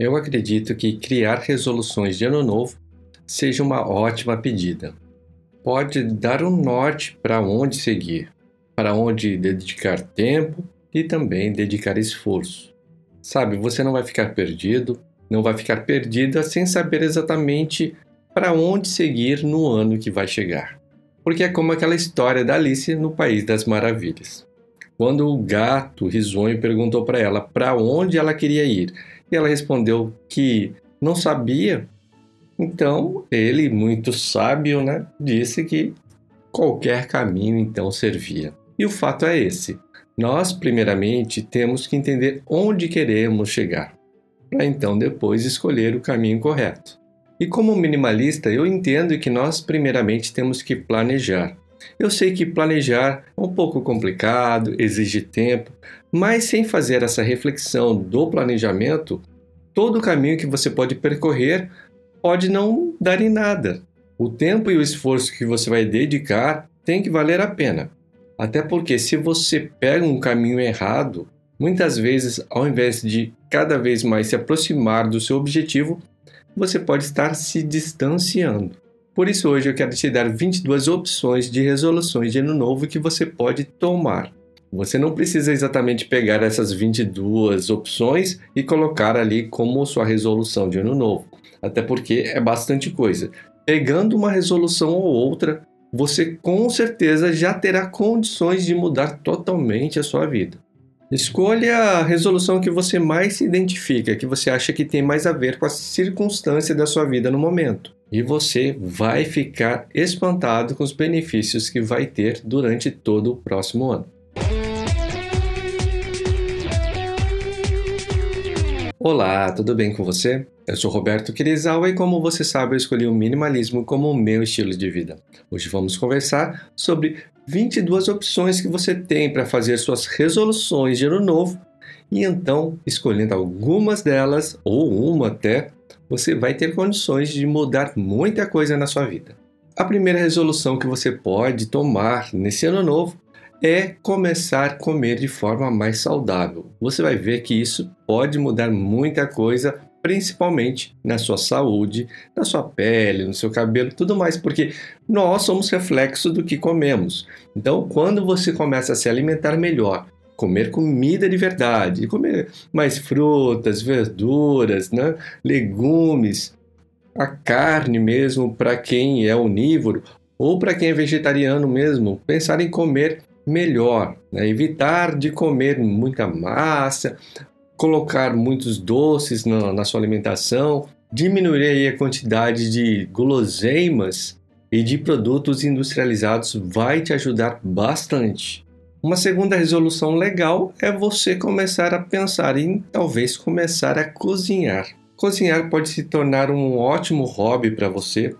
eu acredito que criar resoluções de ano novo seja uma ótima pedida. Pode dar um norte para onde seguir, para onde dedicar tempo e também dedicar esforço. Sabe, você não vai ficar perdido, não vai ficar perdida sem saber exatamente para onde seguir no ano que vai chegar. Porque é como aquela história da Alice no País das Maravilhas. Quando o gato risonho perguntou para ela para onde ela queria ir, e ela respondeu que não sabia, então ele, muito sábio, né, disse que qualquer caminho então servia. E o fato é esse: nós, primeiramente, temos que entender onde queremos chegar, para então depois escolher o caminho correto. E como minimalista, eu entendo que nós, primeiramente, temos que planejar. Eu sei que planejar é um pouco complicado, exige tempo, mas sem fazer essa reflexão do planejamento, todo o caminho que você pode percorrer pode não dar em nada. O tempo e o esforço que você vai dedicar tem que valer a pena. Até porque se você pega um caminho errado, muitas vezes, ao invés de cada vez mais se aproximar do seu objetivo, você pode estar se distanciando. Por isso, hoje eu quero te dar 22 opções de resoluções de ano novo que você pode tomar. Você não precisa exatamente pegar essas 22 opções e colocar ali como sua resolução de ano novo, até porque é bastante coisa. Pegando uma resolução ou outra, você com certeza já terá condições de mudar totalmente a sua vida. Escolha a resolução que você mais se identifica, que você acha que tem mais a ver com a circunstância da sua vida no momento. E você vai ficar espantado com os benefícios que vai ter durante todo o próximo ano. Olá, tudo bem com você? Eu sou Roberto Quirizawa e como você sabe, eu escolhi o minimalismo como o meu estilo de vida. Hoje vamos conversar sobre 22 opções que você tem para fazer suas resoluções de ano novo e então, escolhendo algumas delas ou uma até, você vai ter condições de mudar muita coisa na sua vida. A primeira resolução que você pode tomar nesse ano novo é começar a comer de forma mais saudável. Você vai ver que isso pode mudar muita coisa, principalmente na sua saúde, na sua pele, no seu cabelo, tudo mais, porque nós somos reflexo do que comemos. Então, quando você começa a se alimentar melhor, comer comida de verdade, comer mais frutas, verduras, né? legumes, a carne mesmo para quem é onívoro ou para quem é vegetariano mesmo, pensar em comer melhor, né? evitar de comer muita massa, colocar muitos doces na, na sua alimentação, diminuir a quantidade de guloseimas e de produtos industrializados vai te ajudar bastante. Uma segunda resolução legal é você começar a pensar em talvez começar a cozinhar. Cozinhar pode se tornar um ótimo hobby para você,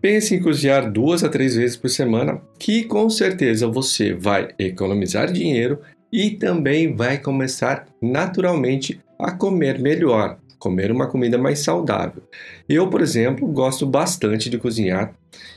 Pense em cozinhar duas a três vezes por semana, que com certeza você vai economizar dinheiro e também vai começar naturalmente a comer melhor, comer uma comida mais saudável. Eu, por exemplo, gosto bastante de cozinhar,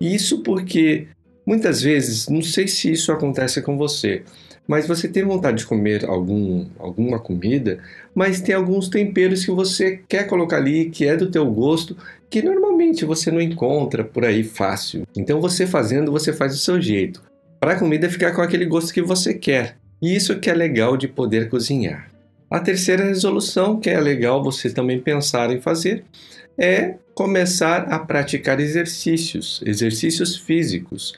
isso porque muitas vezes, não sei se isso acontece com você, mas você tem vontade de comer algum, alguma comida, mas tem alguns temperos que você quer colocar ali, que é do teu gosto, que normalmente você não encontra por aí fácil. Então você fazendo, você faz do seu jeito, para a comida ficar com aquele gosto que você quer. E isso que é legal de poder cozinhar. A terceira resolução, que é legal você também pensar em fazer, é começar a praticar exercícios, exercícios físicos.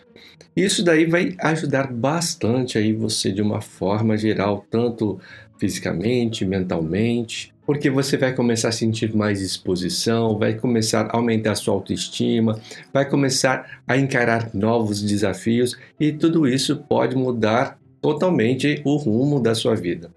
Isso daí vai ajudar bastante aí você de uma forma geral, tanto fisicamente, mentalmente, porque você vai começar a sentir mais disposição, vai começar a aumentar a sua autoestima, vai começar a encarar novos desafios e tudo isso pode mudar totalmente o rumo da sua vida.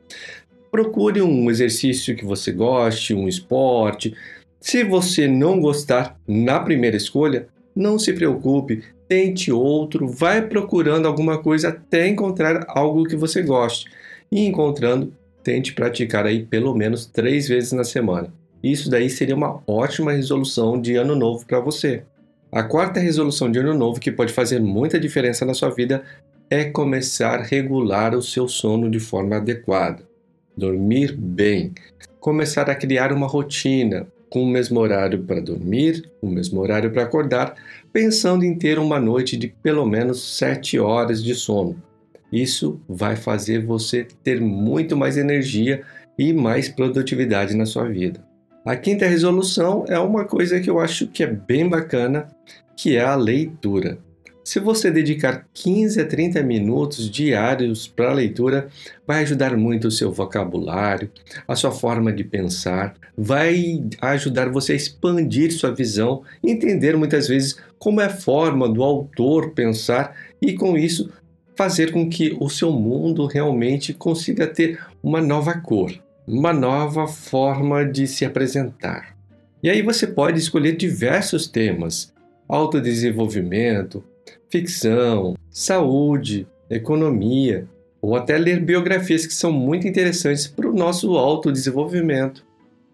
Procure um exercício que você goste, um esporte. Se você não gostar na primeira escolha, não se preocupe, tente outro, vai procurando alguma coisa até encontrar algo que você goste. E encontrando, tente praticar aí pelo menos três vezes na semana. Isso daí seria uma ótima resolução de ano novo para você. A quarta resolução de ano novo que pode fazer muita diferença na sua vida é começar a regular o seu sono de forma adequada. Dormir bem. começar a criar uma rotina com o mesmo horário para dormir, o mesmo horário para acordar, pensando em ter uma noite de pelo menos 7 horas de sono. Isso vai fazer você ter muito mais energia e mais produtividade na sua vida. A quinta resolução é uma coisa que eu acho que é bem bacana, que é a leitura. Se você dedicar 15 a 30 minutos diários para a leitura, vai ajudar muito o seu vocabulário, a sua forma de pensar, vai ajudar você a expandir sua visão, entender muitas vezes como é a forma do autor pensar e com isso fazer com que o seu mundo realmente consiga ter uma nova cor, uma nova forma de se apresentar. E aí você pode escolher diversos temas: autodesenvolvimento, ficção, saúde, economia, ou até ler biografias que são muito interessantes para o nosso autodesenvolvimento.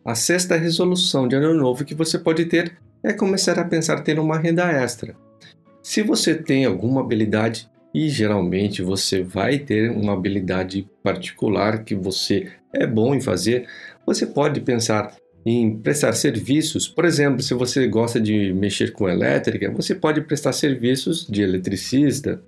A sexta resolução de ano novo que você pode ter é começar a pensar ter uma renda extra. Se você tem alguma habilidade, e geralmente você vai ter uma habilidade particular que você é bom em fazer, você pode pensar em prestar serviços. Por exemplo, se você gosta de mexer com elétrica, você pode prestar serviços de eletricista,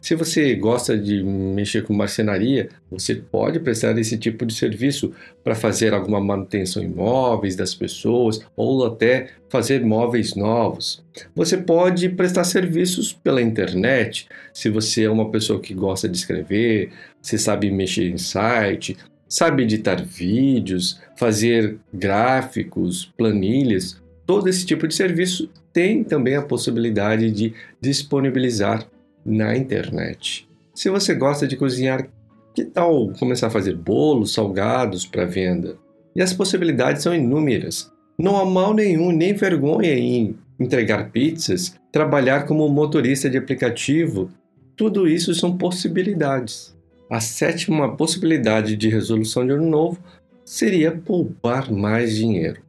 se você gosta de mexer com marcenaria, você pode prestar esse tipo de serviço para fazer alguma manutenção em móveis das pessoas ou até fazer móveis novos. Você pode prestar serviços pela internet, se você é uma pessoa que gosta de escrever, você sabe mexer em site, sabe editar vídeos, fazer gráficos, planilhas, todo esse tipo de serviço tem também a possibilidade de disponibilizar na internet. Se você gosta de cozinhar, que tal começar a fazer bolos, salgados para venda? E as possibilidades são inúmeras. Não há mal nenhum nem vergonha em entregar pizzas, trabalhar como motorista de aplicativo. Tudo isso são possibilidades. A sétima possibilidade de resolução de ano novo seria poupar mais dinheiro.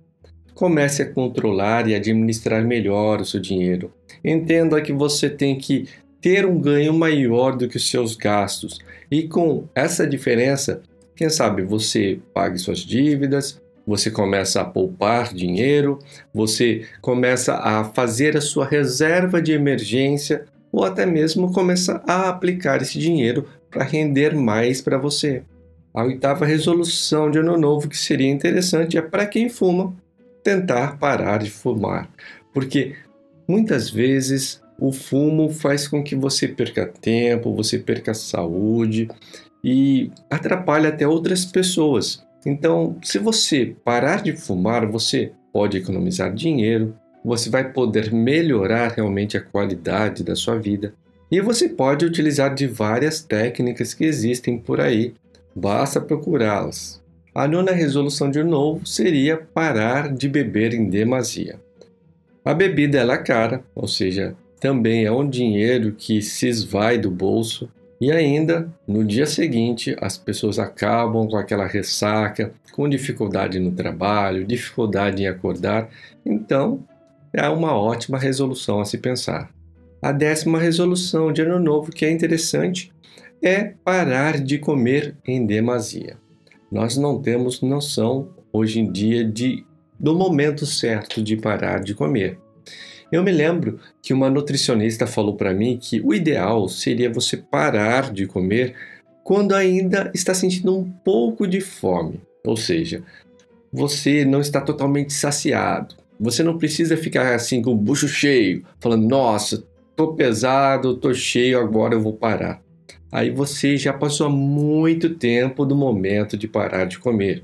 Comece a controlar e administrar melhor o seu dinheiro. Entenda que você tem que ter um ganho maior do que os seus gastos. E com essa diferença, quem sabe você pague suas dívidas, você começa a poupar dinheiro, você começa a fazer a sua reserva de emergência ou até mesmo começa a aplicar esse dinheiro para render mais para você. A oitava resolução de ano novo que seria interessante é para quem fuma tentar parar de fumar, porque muitas vezes o fumo faz com que você perca tempo, você perca saúde e atrapalha até outras pessoas. Então, se você parar de fumar, você pode economizar dinheiro, você vai poder melhorar realmente a qualidade da sua vida e você pode utilizar de várias técnicas que existem por aí, basta procurá-las. A nona resolução de novo seria parar de beber em demasia. A bebida é cara, ou seja, também é um dinheiro que se esvai do bolso e ainda no dia seguinte as pessoas acabam com aquela ressaca, com dificuldade no trabalho, dificuldade em acordar. Então é uma ótima resolução a se pensar. A décima resolução de ano novo que é interessante é parar de comer em demasia. Nós não temos noção hoje em dia de do momento certo de parar de comer. Eu me lembro que uma nutricionista falou para mim que o ideal seria você parar de comer quando ainda está sentindo um pouco de fome, ou seja, você não está totalmente saciado. Você não precisa ficar assim com o bucho cheio, falando: "Nossa, tô pesado, tô cheio, agora eu vou parar". Aí você já passou muito tempo do momento de parar de comer.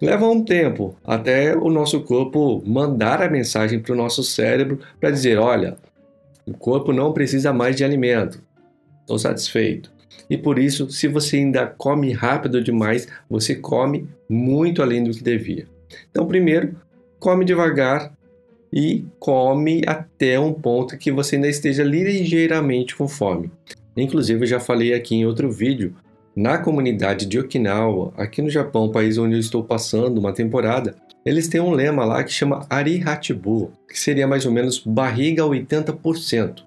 Leva um tempo até o nosso corpo mandar a mensagem para o nosso cérebro para dizer: olha, o corpo não precisa mais de alimento, estou satisfeito. E por isso, se você ainda come rápido demais, você come muito além do que devia. Então, primeiro, come devagar e come até um ponto que você ainda esteja ligeiramente com fome. Inclusive, eu já falei aqui em outro vídeo na comunidade de Okinawa, aqui no Japão, país onde eu estou passando uma temporada, eles têm um lema lá que chama Arihachibu, que seria mais ou menos barriga 80%.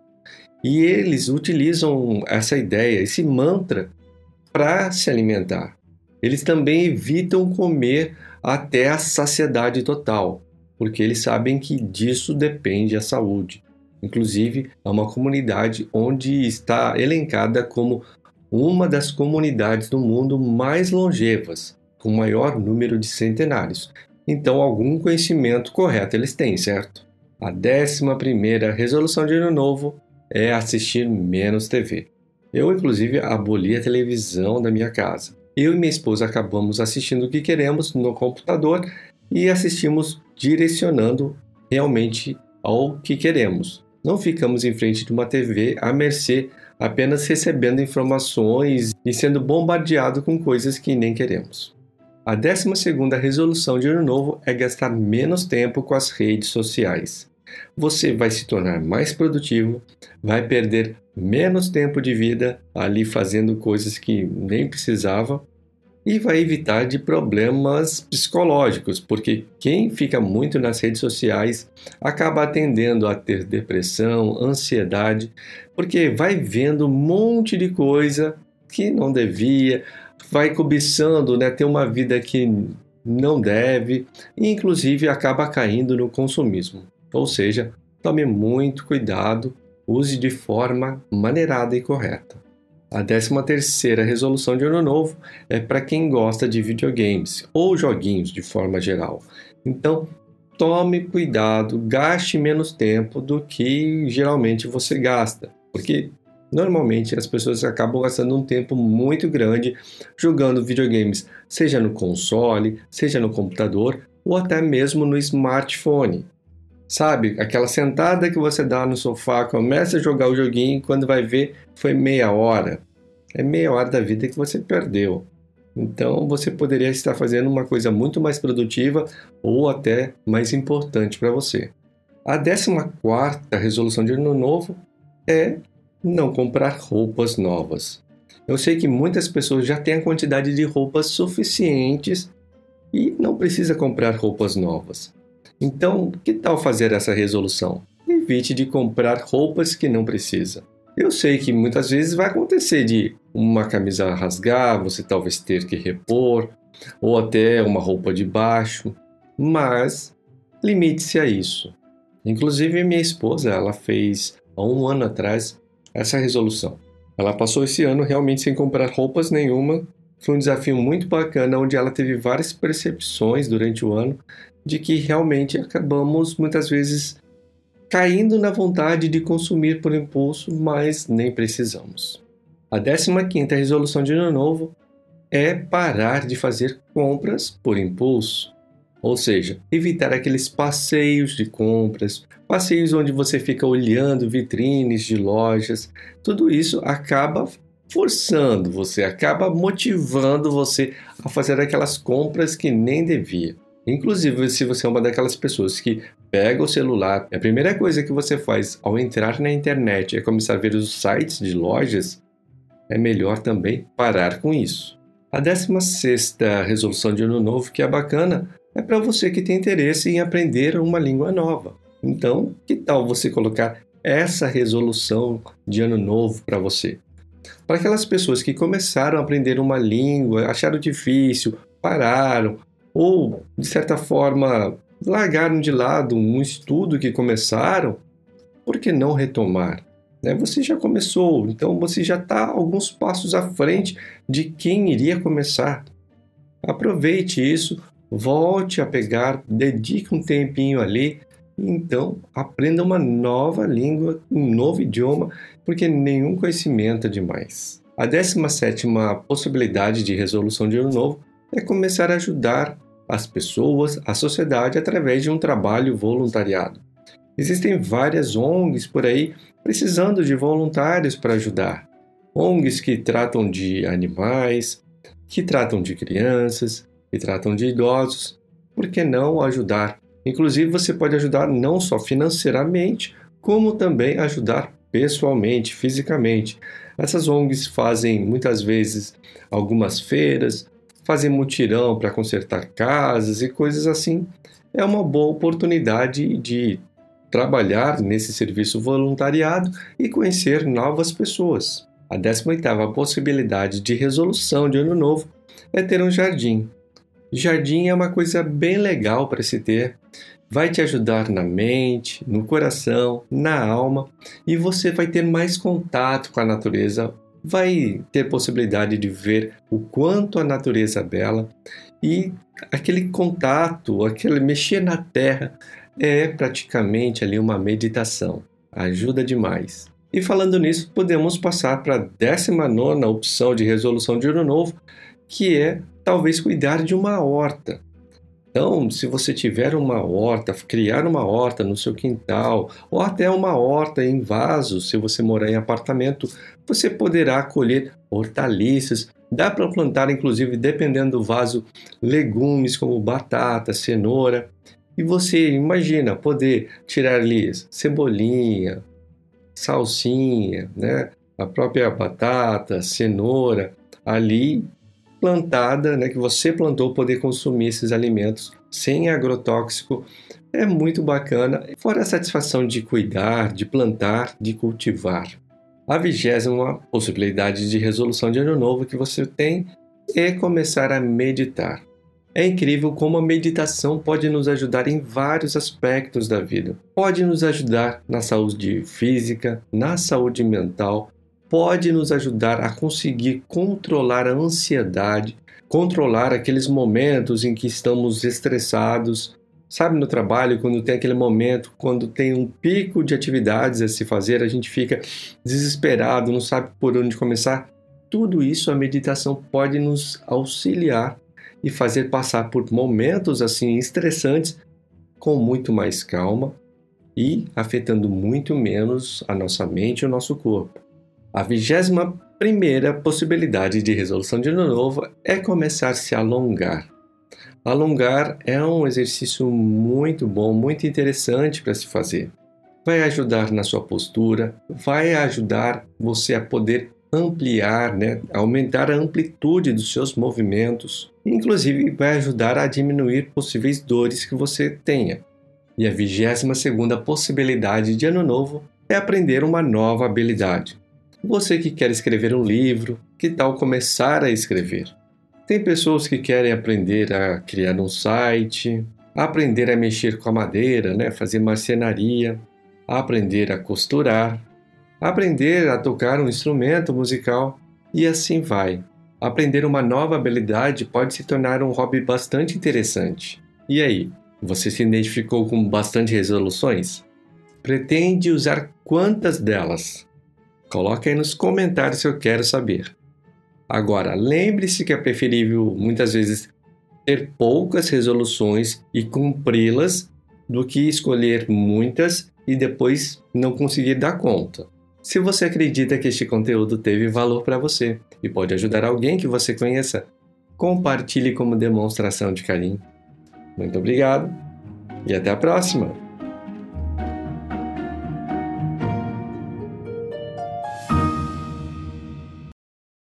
E eles utilizam essa ideia, esse mantra, para se alimentar. Eles também evitam comer até a saciedade total, porque eles sabem que disso depende a saúde. Inclusive, é uma comunidade onde está elencada como uma das comunidades do mundo mais longevas, com maior número de centenários. Então, algum conhecimento correto eles têm, certo? A décima primeira resolução de ano novo é assistir menos TV. Eu, inclusive, aboli a televisão da minha casa. Eu e minha esposa acabamos assistindo o que queremos no computador e assistimos direcionando realmente ao que queremos. Não ficamos em frente de uma TV à mercê, apenas recebendo informações e sendo bombardeado com coisas que nem queremos. A 12 resolução de Ano Novo é gastar menos tempo com as redes sociais. Você vai se tornar mais produtivo, vai perder menos tempo de vida ali fazendo coisas que nem precisava e vai evitar de problemas psicológicos, porque quem fica muito nas redes sociais acaba tendendo a ter depressão, ansiedade, porque vai vendo um monte de coisa que não devia, vai cobiçando, né, ter uma vida que não deve, e inclusive acaba caindo no consumismo. Ou seja, tome muito cuidado, use de forma maneirada e correta. A 13ª resolução de ano novo é para quem gosta de videogames ou joguinhos de forma geral. Então, tome cuidado, gaste menos tempo do que geralmente você gasta, porque normalmente as pessoas acabam gastando um tempo muito grande jogando videogames, seja no console, seja no computador ou até mesmo no smartphone. Sabe, aquela sentada que você dá no sofá, começa a jogar o joguinho, quando vai ver foi meia hora. É meia hora da vida que você perdeu. Então você poderia estar fazendo uma coisa muito mais produtiva ou até mais importante para você. A 14 resolução de ano novo é não comprar roupas novas. Eu sei que muitas pessoas já têm a quantidade de roupas suficientes e não precisa comprar roupas novas. Então, que tal fazer essa resolução? Evite de comprar roupas que não precisa. Eu sei que muitas vezes vai acontecer de uma camisa rasgar, você talvez ter que repor, ou até uma roupa de baixo, mas limite-se a isso. Inclusive minha esposa, ela fez há um ano atrás essa resolução. Ela passou esse ano realmente sem comprar roupas nenhuma. Foi um desafio muito bacana, onde ela teve várias percepções durante o ano de que realmente acabamos muitas vezes caindo na vontade de consumir por impulso, mas nem precisamos. A 15ª resolução de ano novo é parar de fazer compras por impulso, ou seja, evitar aqueles passeios de compras, passeios onde você fica olhando vitrines de lojas. Tudo isso acaba forçando você, acaba motivando você a fazer aquelas compras que nem devia. Inclusive, se você é uma daquelas pessoas que pega o celular, a primeira coisa que você faz ao entrar na internet é começar a ver os sites de lojas, é melhor também parar com isso. A 16 resolução de ano novo, que é bacana, é para você que tem interesse em aprender uma língua nova. Então, que tal você colocar essa resolução de ano novo para você? Para aquelas pessoas que começaram a aprender uma língua, acharam difícil, pararam, ou, de certa forma, largaram de lado um estudo que começaram, por que não retomar? Né? Você já começou, então você já está alguns passos à frente de quem iria começar. Aproveite isso, volte a pegar, dedique um tempinho ali, então aprenda uma nova língua, um novo idioma, porque nenhum conhecimento é demais. A 17 possibilidade de resolução de ano novo é começar a ajudar as pessoas, a sociedade através de um trabalho voluntariado. Existem várias ONGs por aí precisando de voluntários para ajudar. ONGs que tratam de animais, que tratam de crianças, que tratam de idosos. Por que não ajudar? Inclusive, você pode ajudar não só financeiramente, como também ajudar pessoalmente, fisicamente. Essas ONGs fazem muitas vezes algumas feiras, fazer mutirão para consertar casas e coisas assim, é uma boa oportunidade de trabalhar nesse serviço voluntariado e conhecer novas pessoas. A 18ª possibilidade de resolução de ano novo é ter um jardim. Jardim é uma coisa bem legal para se ter. Vai te ajudar na mente, no coração, na alma e você vai ter mais contato com a natureza, vai ter possibilidade de ver o quanto a natureza é bela e aquele contato, aquele mexer na terra é praticamente ali uma meditação. Ajuda demais. E falando nisso, podemos passar para a 19 opção de resolução de ano novo, que é talvez cuidar de uma horta. Então, se você tiver uma horta, criar uma horta no seu quintal, ou até uma horta em vasos, se você morar em apartamento, você poderá colher hortaliças. Dá para plantar, inclusive, dependendo do vaso, legumes como batata, cenoura. E você imagina poder tirar ali cebolinha, salsinha, né? a própria batata, cenoura, ali plantada, né, que você plantou, poder consumir esses alimentos sem agrotóxico é muito bacana, fora a satisfação de cuidar, de plantar, de cultivar. A vigésima possibilidade de resolução de ano novo que você tem é começar a meditar. É incrível como a meditação pode nos ajudar em vários aspectos da vida. Pode nos ajudar na saúde física, na saúde mental, pode nos ajudar a conseguir controlar a ansiedade, controlar aqueles momentos em que estamos estressados. Sabe, no trabalho, quando tem aquele momento, quando tem um pico de atividades a se fazer, a gente fica desesperado, não sabe por onde começar. Tudo isso a meditação pode nos auxiliar e fazer passar por momentos assim estressantes com muito mais calma e afetando muito menos a nossa mente e o nosso corpo. A vigésima primeira possibilidade de resolução de ano novo é começar a se alongar. Alongar é um exercício muito bom, muito interessante para se fazer. Vai ajudar na sua postura, vai ajudar você a poder ampliar, né, aumentar a amplitude dos seus movimentos, inclusive vai ajudar a diminuir possíveis dores que você tenha. E a vigésima segunda possibilidade de ano novo é aprender uma nova habilidade. Você que quer escrever um livro, que tal começar a escrever? Tem pessoas que querem aprender a criar um site, aprender a mexer com a madeira, né, fazer marcenaria, aprender a costurar, aprender a tocar um instrumento musical e assim vai. Aprender uma nova habilidade pode se tornar um hobby bastante interessante. E aí, você se identificou com bastante resoluções? Pretende usar quantas delas? Coloque aí nos comentários se eu quero saber. Agora, lembre-se que é preferível muitas vezes ter poucas resoluções e cumpri-las do que escolher muitas e depois não conseguir dar conta. Se você acredita que este conteúdo teve valor para você e pode ajudar alguém que você conheça, compartilhe como demonstração de carinho. Muito obrigado e até a próxima!